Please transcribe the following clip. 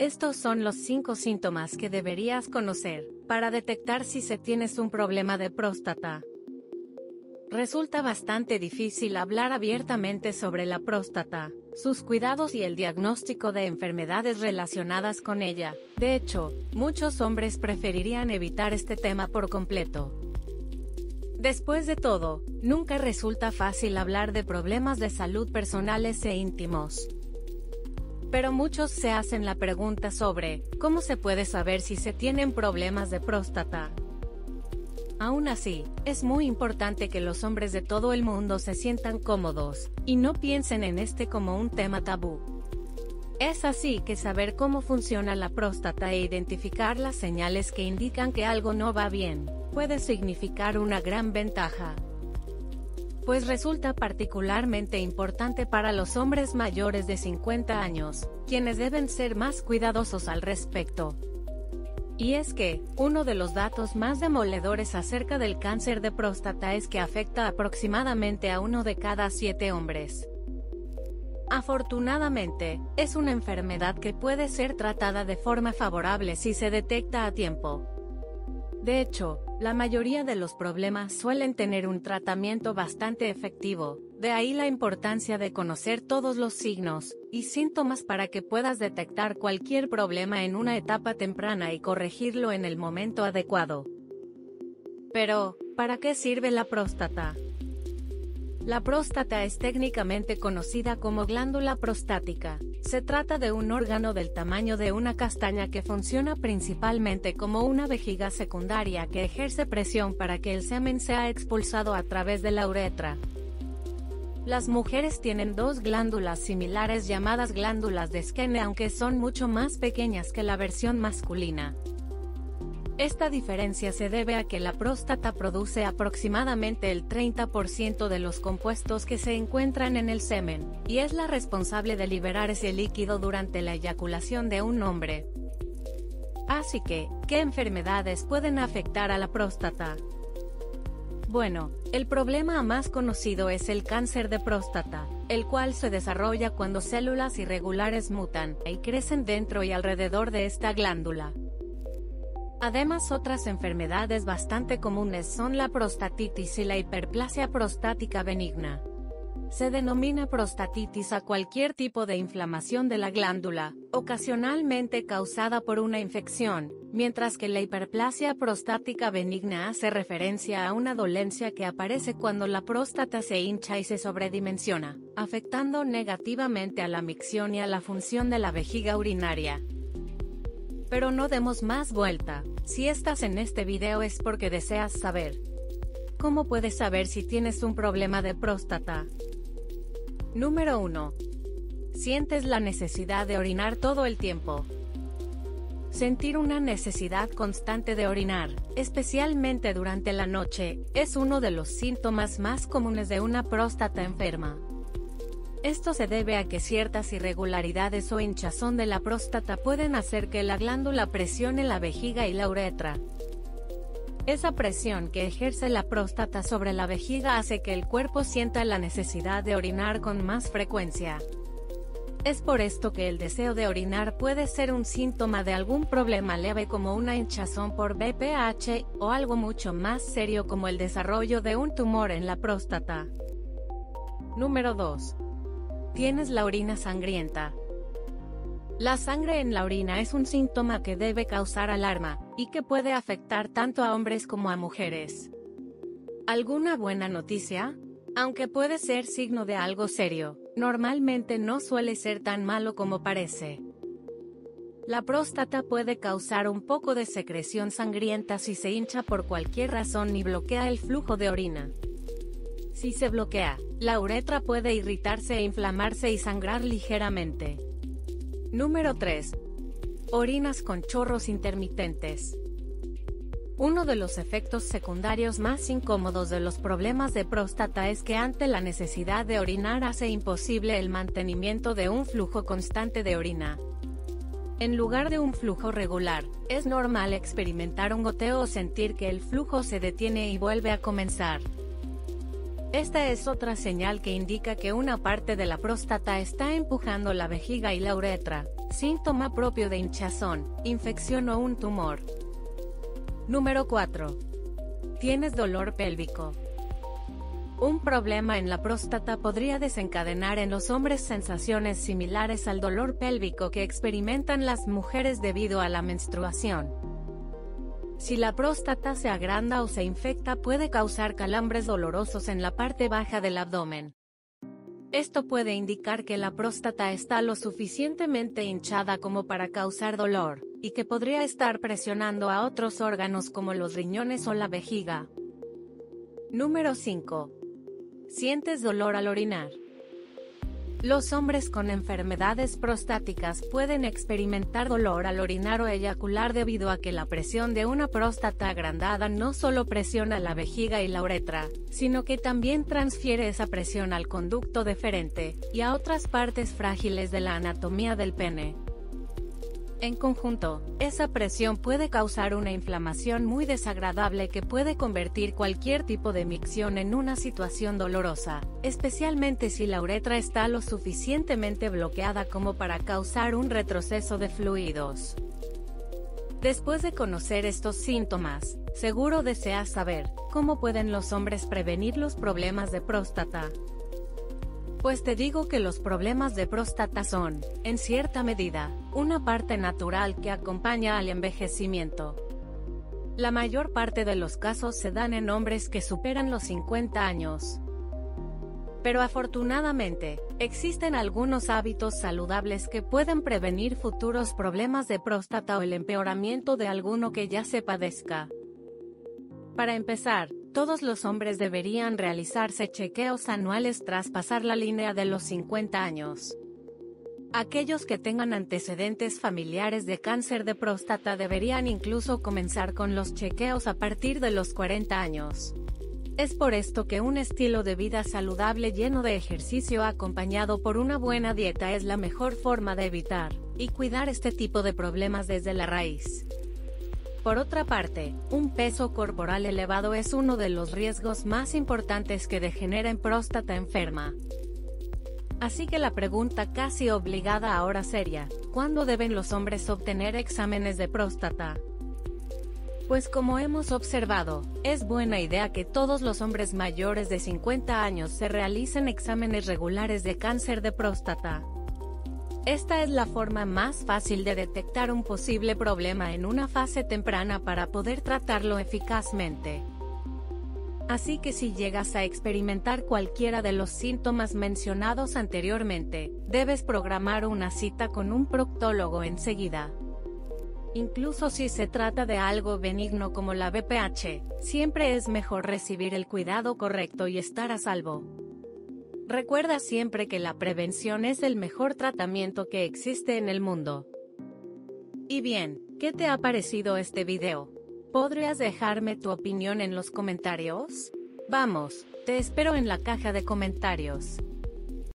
Estos son los 5 síntomas que deberías conocer para detectar si se tienes un problema de próstata. Resulta bastante difícil hablar abiertamente sobre la próstata, sus cuidados y el diagnóstico de enfermedades relacionadas con ella. De hecho, muchos hombres preferirían evitar este tema por completo. Después de todo, nunca resulta fácil hablar de problemas de salud personales e íntimos. Pero muchos se hacen la pregunta sobre, ¿cómo se puede saber si se tienen problemas de próstata? Aún así, es muy importante que los hombres de todo el mundo se sientan cómodos, y no piensen en este como un tema tabú. Es así que saber cómo funciona la próstata e identificar las señales que indican que algo no va bien, puede significar una gran ventaja pues resulta particularmente importante para los hombres mayores de 50 años, quienes deben ser más cuidadosos al respecto. Y es que, uno de los datos más demoledores acerca del cáncer de próstata es que afecta aproximadamente a uno de cada siete hombres. Afortunadamente, es una enfermedad que puede ser tratada de forma favorable si se detecta a tiempo. De hecho, la mayoría de los problemas suelen tener un tratamiento bastante efectivo, de ahí la importancia de conocer todos los signos y síntomas para que puedas detectar cualquier problema en una etapa temprana y corregirlo en el momento adecuado. Pero, ¿para qué sirve la próstata? La próstata es técnicamente conocida como glándula prostática. Se trata de un órgano del tamaño de una castaña que funciona principalmente como una vejiga secundaria que ejerce presión para que el semen sea expulsado a través de la uretra. Las mujeres tienen dos glándulas similares llamadas glándulas de Skene aunque son mucho más pequeñas que la versión masculina. Esta diferencia se debe a que la próstata produce aproximadamente el 30% de los compuestos que se encuentran en el semen, y es la responsable de liberar ese líquido durante la eyaculación de un hombre. Así que, ¿qué enfermedades pueden afectar a la próstata? Bueno, el problema más conocido es el cáncer de próstata, el cual se desarrolla cuando células irregulares mutan y crecen dentro y alrededor de esta glándula. Además otras enfermedades bastante comunes son la prostatitis y la hiperplasia prostática benigna. Se denomina prostatitis a cualquier tipo de inflamación de la glándula, ocasionalmente causada por una infección, mientras que la hiperplasia prostática benigna hace referencia a una dolencia que aparece cuando la próstata se hincha y se sobredimensiona, afectando negativamente a la micción y a la función de la vejiga urinaria. Pero no demos más vuelta, si estás en este video es porque deseas saber. ¿Cómo puedes saber si tienes un problema de próstata? Número 1. Sientes la necesidad de orinar todo el tiempo. Sentir una necesidad constante de orinar, especialmente durante la noche, es uno de los síntomas más comunes de una próstata enferma. Esto se debe a que ciertas irregularidades o hinchazón de la próstata pueden hacer que la glándula presione la vejiga y la uretra. Esa presión que ejerce la próstata sobre la vejiga hace que el cuerpo sienta la necesidad de orinar con más frecuencia. Es por esto que el deseo de orinar puede ser un síntoma de algún problema leve como una hinchazón por BPH, o algo mucho más serio como el desarrollo de un tumor en la próstata. Número 2. Tienes la orina sangrienta. La sangre en la orina es un síntoma que debe causar alarma, y que puede afectar tanto a hombres como a mujeres. ¿Alguna buena noticia? Aunque puede ser signo de algo serio, normalmente no suele ser tan malo como parece. La próstata puede causar un poco de secreción sangrienta si se hincha por cualquier razón y bloquea el flujo de orina. Si se bloquea, la uretra puede irritarse e inflamarse y sangrar ligeramente. Número 3. Orinas con chorros intermitentes. Uno de los efectos secundarios más incómodos de los problemas de próstata es que ante la necesidad de orinar hace imposible el mantenimiento de un flujo constante de orina. En lugar de un flujo regular, es normal experimentar un goteo o sentir que el flujo se detiene y vuelve a comenzar. Esta es otra señal que indica que una parte de la próstata está empujando la vejiga y la uretra, síntoma propio de hinchazón, infección o un tumor. Número 4. Tienes dolor pélvico. Un problema en la próstata podría desencadenar en los hombres sensaciones similares al dolor pélvico que experimentan las mujeres debido a la menstruación. Si la próstata se agranda o se infecta puede causar calambres dolorosos en la parte baja del abdomen. Esto puede indicar que la próstata está lo suficientemente hinchada como para causar dolor, y que podría estar presionando a otros órganos como los riñones o la vejiga. Número 5. Sientes dolor al orinar. Los hombres con enfermedades prostáticas pueden experimentar dolor al orinar o eyacular debido a que la presión de una próstata agrandada no solo presiona la vejiga y la uretra, sino que también transfiere esa presión al conducto deferente, y a otras partes frágiles de la anatomía del pene. En conjunto, esa presión puede causar una inflamación muy desagradable que puede convertir cualquier tipo de micción en una situación dolorosa, especialmente si la uretra está lo suficientemente bloqueada como para causar un retroceso de fluidos. Después de conocer estos síntomas, seguro deseas saber cómo pueden los hombres prevenir los problemas de próstata. Pues te digo que los problemas de próstata son, en cierta medida, una parte natural que acompaña al envejecimiento. La mayor parte de los casos se dan en hombres que superan los 50 años. Pero afortunadamente, existen algunos hábitos saludables que pueden prevenir futuros problemas de próstata o el empeoramiento de alguno que ya se padezca. Para empezar, todos los hombres deberían realizarse chequeos anuales tras pasar la línea de los 50 años. Aquellos que tengan antecedentes familiares de cáncer de próstata deberían incluso comenzar con los chequeos a partir de los 40 años. Es por esto que un estilo de vida saludable lleno de ejercicio acompañado por una buena dieta es la mejor forma de evitar y cuidar este tipo de problemas desde la raíz. Por otra parte, un peso corporal elevado es uno de los riesgos más importantes que degenera en próstata enferma. Así que la pregunta casi obligada ahora sería, ¿cuándo deben los hombres obtener exámenes de próstata? Pues como hemos observado, es buena idea que todos los hombres mayores de 50 años se realicen exámenes regulares de cáncer de próstata. Esta es la forma más fácil de detectar un posible problema en una fase temprana para poder tratarlo eficazmente. Así que si llegas a experimentar cualquiera de los síntomas mencionados anteriormente, debes programar una cita con un proctólogo enseguida. Incluso si se trata de algo benigno como la BPH, siempre es mejor recibir el cuidado correcto y estar a salvo. Recuerda siempre que la prevención es el mejor tratamiento que existe en el mundo. Y bien, ¿qué te ha parecido este video? ¿Podrías dejarme tu opinión en los comentarios? Vamos, te espero en la caja de comentarios.